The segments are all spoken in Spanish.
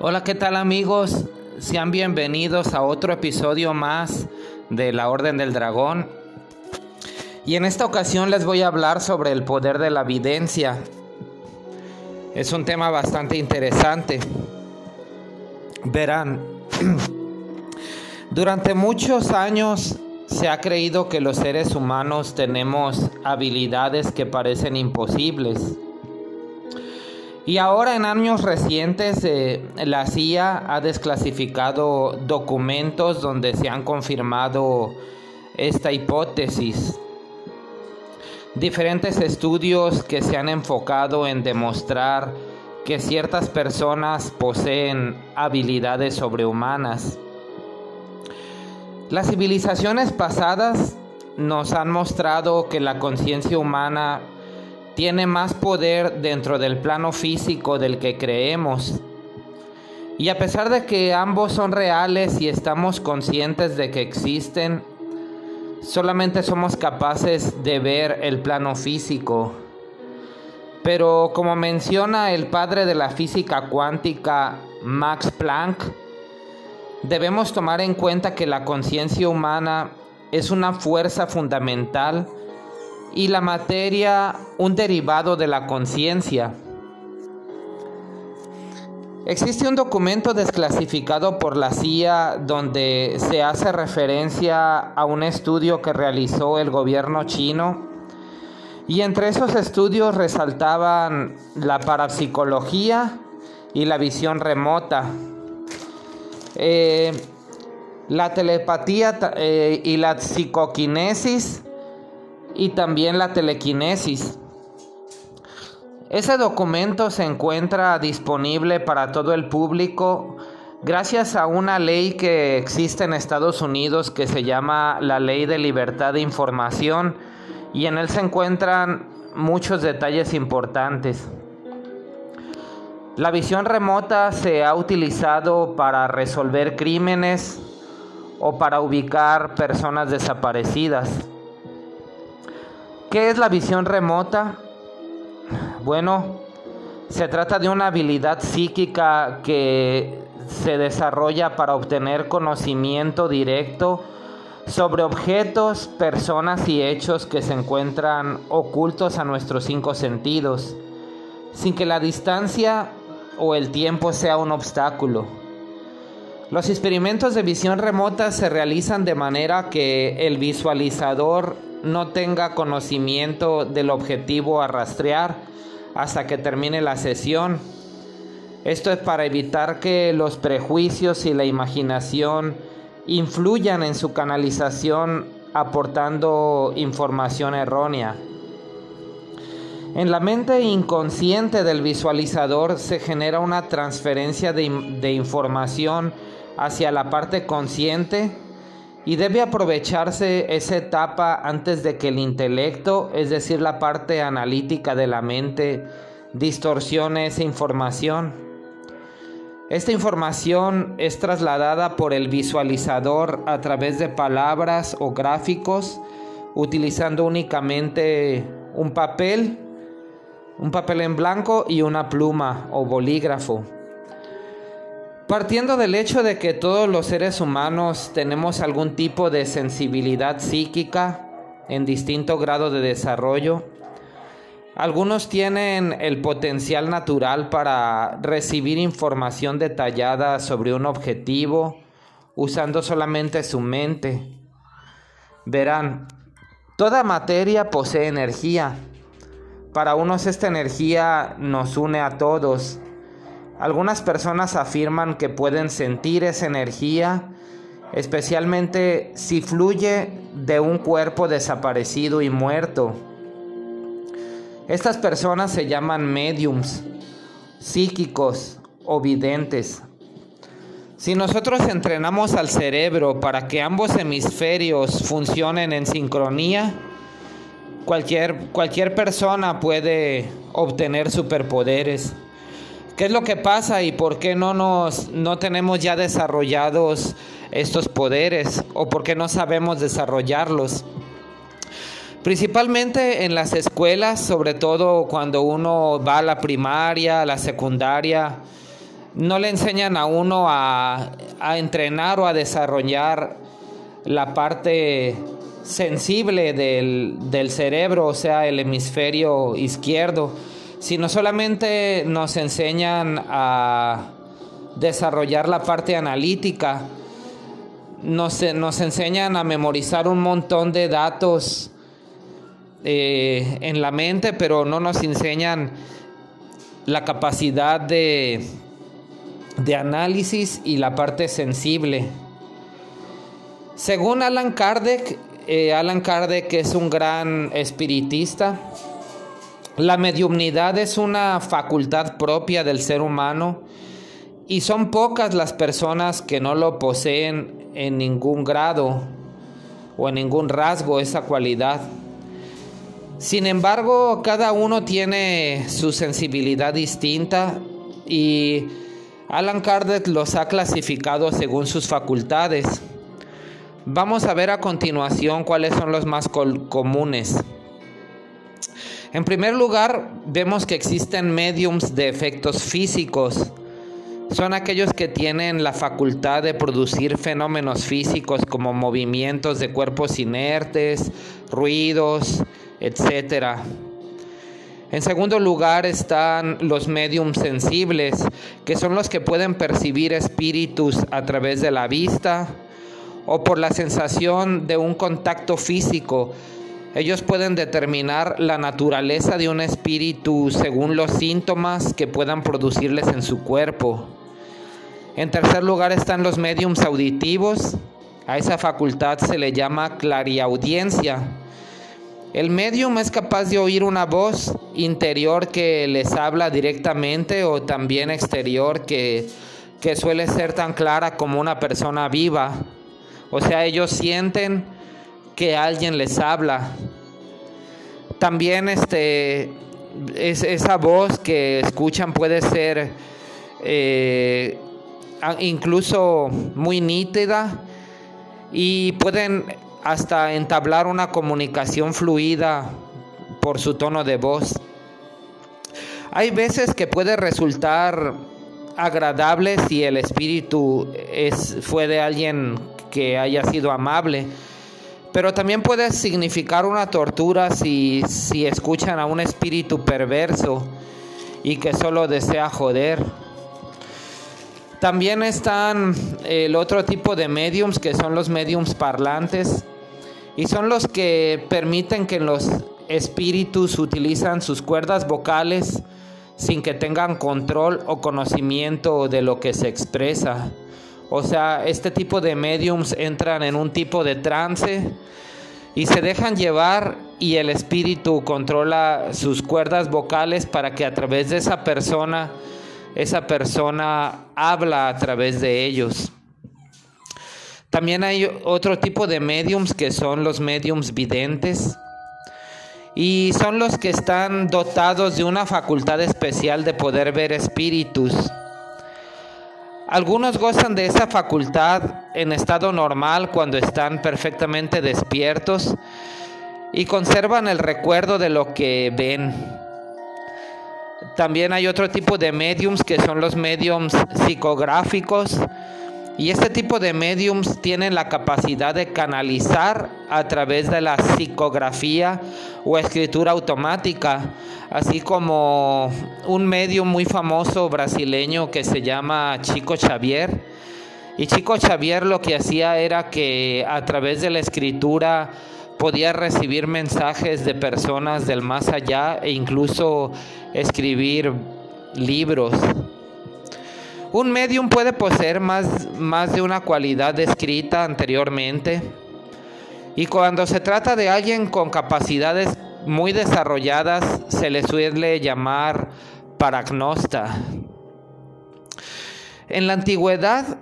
Hola, ¿qué tal amigos? Sean bienvenidos a otro episodio más de la Orden del Dragón. Y en esta ocasión les voy a hablar sobre el poder de la evidencia. Es un tema bastante interesante. Verán, durante muchos años se ha creído que los seres humanos tenemos habilidades que parecen imposibles y ahora en años recientes eh, la CIA ha desclasificado documentos donde se han confirmado esta hipótesis. Diferentes estudios que se han enfocado en demostrar que ciertas personas poseen habilidades sobrehumanas. Las civilizaciones pasadas nos han mostrado que la conciencia humana tiene más poder dentro del plano físico del que creemos. Y a pesar de que ambos son reales y estamos conscientes de que existen, solamente somos capaces de ver el plano físico. Pero como menciona el padre de la física cuántica, Max Planck, debemos tomar en cuenta que la conciencia humana es una fuerza fundamental y la materia un derivado de la conciencia. Existe un documento desclasificado por la CIA donde se hace referencia a un estudio que realizó el gobierno chino y entre esos estudios resaltaban la parapsicología y la visión remota. Eh, la telepatía eh, y la psicoquinesis y también la telequinesis. Ese documento se encuentra disponible para todo el público gracias a una ley que existe en Estados Unidos que se llama la Ley de Libertad de Información y en él se encuentran muchos detalles importantes. La visión remota se ha utilizado para resolver crímenes o para ubicar personas desaparecidas. ¿Qué es la visión remota? Bueno, se trata de una habilidad psíquica que se desarrolla para obtener conocimiento directo sobre objetos, personas y hechos que se encuentran ocultos a nuestros cinco sentidos, sin que la distancia o el tiempo sea un obstáculo. Los experimentos de visión remota se realizan de manera que el visualizador no tenga conocimiento del objetivo a rastrear hasta que termine la sesión. Esto es para evitar que los prejuicios y la imaginación influyan en su canalización aportando información errónea. En la mente inconsciente del visualizador se genera una transferencia de, de información hacia la parte consciente y debe aprovecharse esa etapa antes de que el intelecto, es decir, la parte analítica de la mente, distorsione esa información. Esta información es trasladada por el visualizador a través de palabras o gráficos, utilizando únicamente un papel, un papel en blanco y una pluma o bolígrafo. Partiendo del hecho de que todos los seres humanos tenemos algún tipo de sensibilidad psíquica en distinto grado de desarrollo, algunos tienen el potencial natural para recibir información detallada sobre un objetivo usando solamente su mente. Verán, toda materia posee energía. Para unos esta energía nos une a todos algunas personas afirman que pueden sentir esa energía, especialmente si fluye de un cuerpo desaparecido y muerto. Estas personas se llaman mediums, psíquicos o videntes. Si nosotros entrenamos al cerebro para que ambos hemisferios funcionen en sincronía, cualquier, cualquier persona puede obtener superpoderes. ¿Qué es lo que pasa y por qué no, nos, no tenemos ya desarrollados estos poderes o por qué no sabemos desarrollarlos? Principalmente en las escuelas, sobre todo cuando uno va a la primaria, a la secundaria, no le enseñan a uno a, entrenar o a desarrollar la parte sensible del, del, cerebro, o sea, el hemisferio izquierdo, sino solamente nos enseñan a desarrollar la parte analítica, nos, nos enseñan a memorizar un montón de datos eh, en la mente, pero no nos enseñan la capacidad de, de análisis y la parte sensible. Según Alan Kardec, eh, Alan Kardec es un gran espiritista. La mediumnidad es una facultad propia del ser humano y son pocas las personas que no lo poseen en ningún grado o en ningún rasgo esa cualidad. Sin embargo, cada uno tiene su sensibilidad distinta y Alan Kardec los ha clasificado según sus facultades. Vamos a ver a continuación cuáles son los más comunes. En primer lugar, vemos que existen mediums de efectos físicos son aquellos que tienen la facultad de producir fenómenos físicos como movimientos de cuerpos inertes, ruidos, etc. En segundo lugar están los mediums sensibles, que son los que pueden percibir espíritus a través de la vista o por la sensación de un contacto físico. Ellos pueden determinar la naturaleza de un espíritu según los síntomas que puedan producirles en su cuerpo. En tercer lugar están los mediums auditivos. A esa facultad se le llama clariaudiencia. El medium es capaz de oír una voz interior que les habla directamente o también exterior que, que suele ser tan clara como una persona viva. O sea, ellos sienten que alguien les habla. También este, es, esa voz que escuchan puede ser eh, incluso muy nítida y pueden hasta entablar una comunicación fluida por su tono de voz. Hay veces que puede resultar agradable si el espíritu es, fue de alguien que haya sido amable, pero también puede significar una tortura si, si escuchan a un espíritu perverso y que solo desea joder. También están el otro tipo de mediums que son los mediums parlantes y son los que permiten que los espíritus utilizan sus cuerdas vocales sin que tengan control o conocimiento de lo que se expresa. O sea, este tipo de mediums entran en un tipo de trance y se dejan llevar y el espíritu controla sus cuerdas vocales para que a través de esa persona esa persona habla a través de ellos. También hay otro tipo de mediums que son los mediums videntes y son los que están dotados de una facultad especial de poder ver espíritus. Algunos gozan de esa facultad en estado normal cuando están perfectamente despiertos y conservan el recuerdo de lo que ven. También hay otro tipo de mediums que son los mediums psicográficos. Y este tipo de mediums tienen la capacidad de canalizar a través de la psicografía o escritura automática, así como un medium muy famoso brasileño que se llama Chico Xavier. Y Chico Xavier lo que hacía era que a través de la escritura podía recibir mensajes de personas del más allá e incluso escribir libros. Un medium puede poseer más, más de una cualidad descrita anteriormente y cuando se trata de alguien con capacidades muy desarrolladas se le suele llamar paragnosta. En la antigüedad,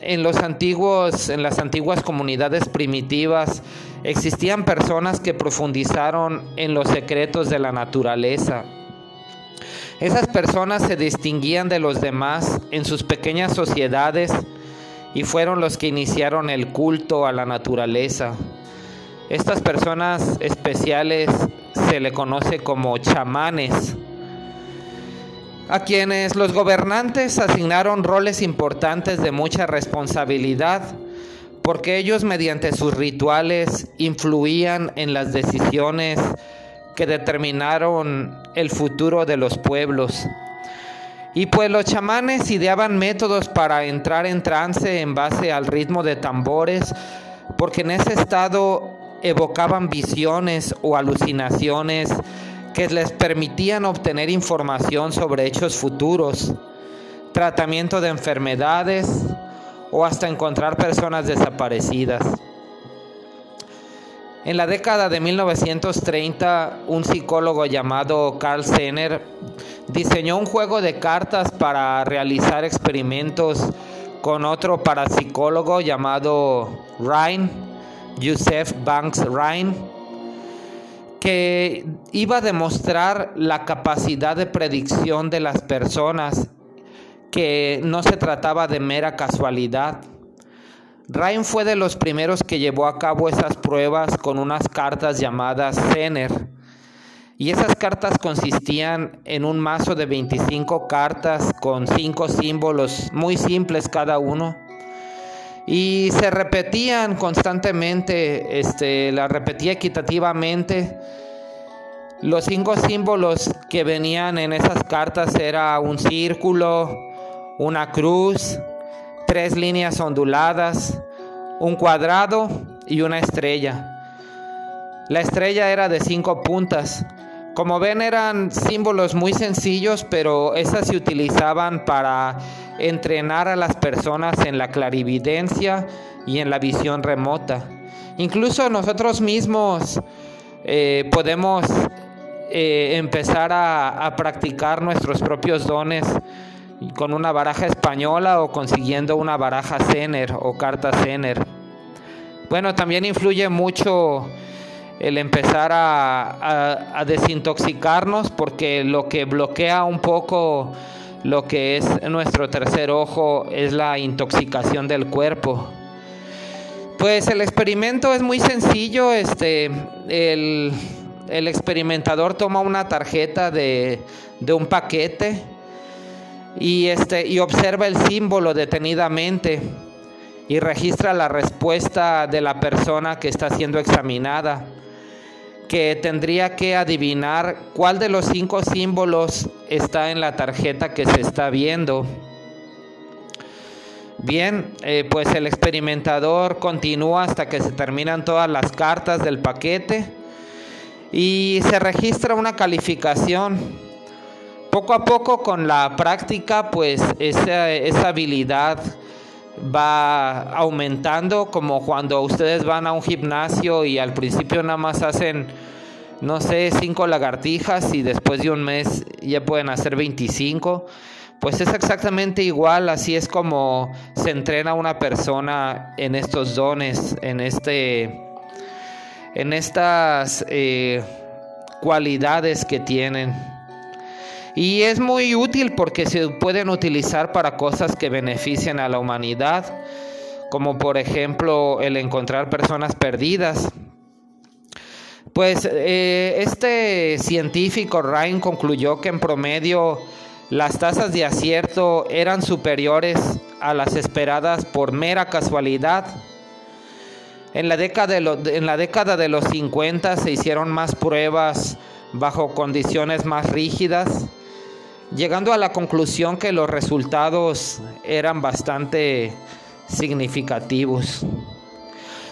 en los antiguos, en las antiguas comunidades primitivas, existían personas que profundizaron en los secretos de la naturaleza esas personas se distinguían de los demás en sus pequeñas sociedades y fueron los que iniciaron el culto a la naturaleza. Estas personas especiales se le conoce como chamanes. a quienes los gobernantes asignaron roles importantes de mucha responsabilidad, porque ellos mediante sus rituales influían en las decisiones que determinaron el futuro de los pueblos. Y pues los chamanes ideaban métodos para entrar en trance en base al ritmo de tambores, porque en ese estado evocaban visiones o alucinaciones que les permitían obtener información sobre hechos futuros, tratamiento de enfermedades o hasta encontrar personas desaparecidas. En la década de 1930, un psicólogo llamado Carl Zener diseñó un juego de cartas para realizar experimentos con otro parapsicólogo llamado Ryan, Joseph Banks Ryan, que iba a demostrar la capacidad de predicción de las personas, que no se trataba de mera casualidad. Ryan fue de los primeros que llevó a cabo esas pruebas con unas cartas llamadas Zener. Y esas cartas consistían en un mazo de 25 cartas con 5 símbolos muy simples cada uno. Y se repetían constantemente, este, la repetía equitativamente. Los cinco símbolos que venían en esas cartas era un círculo, una cruz, tres líneas onduladas, un cuadrado y una estrella. La estrella era de cinco puntas. Como ven eran símbolos muy sencillos, pero esas se utilizaban para entrenar a las personas en la clarividencia y en la visión remota. Incluso nosotros mismos eh, podemos eh, empezar a, a practicar nuestros propios dones con una baraja española o consiguiendo una baraja Zener o carta Zener. Bueno, también influye mucho el empezar a, desintoxicarnos porque lo que bloquea un poco lo que es nuestro tercer ojo es la intoxicación del cuerpo. Pues el experimento es muy sencillo, este, el, experimentador toma una tarjeta de, de un paquete, y, este, y observa el símbolo detenidamente y registra la respuesta de la persona que está siendo examinada, que tendría que adivinar cuál de los cinco símbolos está en la tarjeta que se está viendo. Bien, eh, pues el experimentador continúa hasta que se terminan todas las cartas del paquete y se registra una calificación poco a poco con la práctica, pues esa, esa habilidad va aumentando, como cuando ustedes van a un gimnasio y al principio nada más hacen, no sé, cinco lagartijas y después de un mes ya pueden hacer 25. Pues es exactamente igual, así es como se entrena una persona en estos dones, en este, en estas eh, cualidades que tienen. Y es muy útil porque se pueden utilizar para cosas que benefician a la humanidad, como por ejemplo el encontrar personas perdidas. Pues eh, este científico Ryan concluyó que en promedio las tasas de acierto eran superiores a las esperadas por mera casualidad. En la década de, los 50 se hicieron más pruebas bajo condiciones más rígidas llegando a la conclusión que los resultados eran bastante significativos.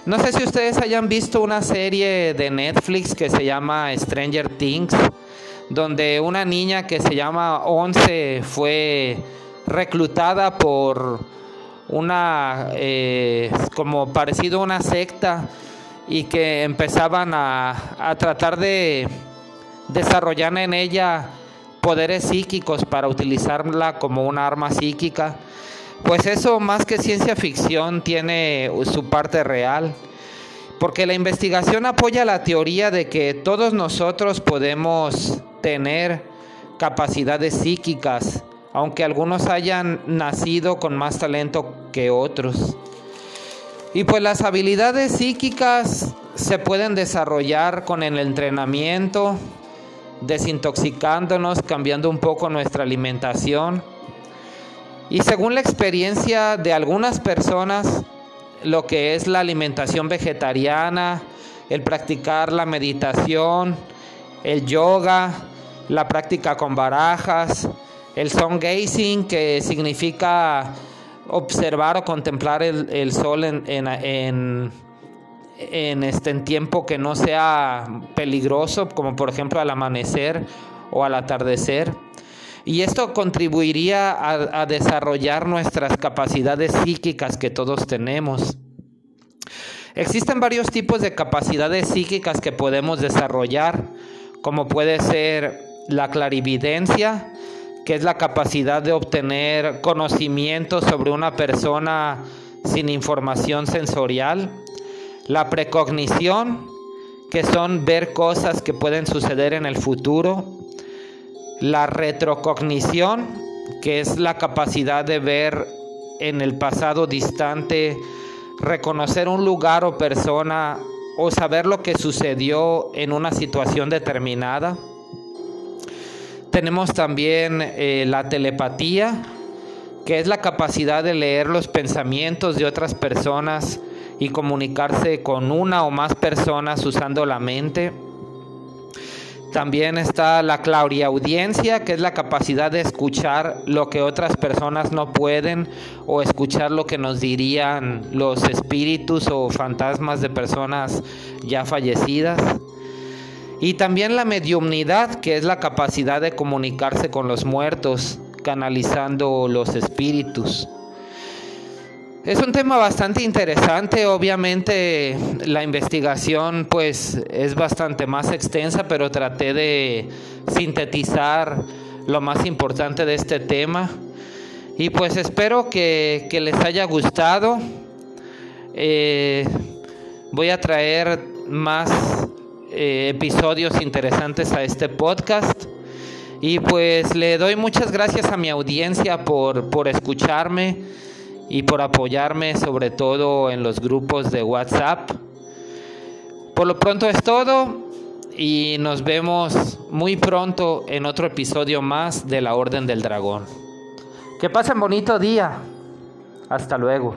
No sé si ustedes hayan visto una serie de Netflix que se llama Stranger Things, donde una niña que se llama Once fue reclutada por una, eh, como parecido a una secta, y que empezaban a, a tratar de desarrollar en ella poderes psíquicos para utilizarla como una arma psíquica, pues eso más que ciencia ficción tiene su parte real, porque la investigación apoya la teoría de que todos nosotros podemos tener capacidades psíquicas, aunque algunos hayan nacido con más talento que otros. Y pues las habilidades psíquicas se pueden desarrollar con el entrenamiento, desintoxicándonos, cambiando un poco nuestra alimentación. Y según la experiencia de algunas personas, lo que es la alimentación vegetariana, el practicar la meditación, el yoga, la práctica con barajas, el sun gazing, que significa observar o contemplar el, sol en, este, en tiempo que no sea peligroso, como por ejemplo al amanecer o al atardecer. Y esto contribuiría a, a desarrollar nuestras capacidades psíquicas que todos tenemos. Existen varios tipos de capacidades psíquicas que podemos desarrollar, como puede ser la clarividencia, que es la capacidad de obtener conocimiento sobre una persona sin información sensorial, la precognición, que son ver cosas que pueden suceder en el futuro, la retrocognición, que es la capacidad de ver en el pasado distante reconocer un lugar o persona o saber lo que sucedió en una situación determinada. Tenemos también eh, la telepatía, que es la capacidad de leer los pensamientos de otras personas y comunicarse con una o más personas usando la mente. También está la clariaudiencia, que es la capacidad de escuchar lo que otras personas no pueden o escuchar lo que nos dirían los espíritus o fantasmas de personas ya fallecidas. Y también la mediumnidad, que es la capacidad de comunicarse con los muertos, canalizando los espíritus. Es un tema bastante interesante, obviamente la investigación pues es bastante más extensa, pero traté de sintetizar lo más importante de este tema y pues espero que, les haya gustado. Eh, voy a traer más eh, episodios interesantes a este podcast. Y pues le doy muchas gracias a mi audiencia por, por escucharme y por apoyarme sobre todo en los grupos de WhatsApp. Por lo pronto es todo y nos vemos muy pronto en otro episodio más de la Orden del Dragón. Que pasen bonito día. Hasta luego.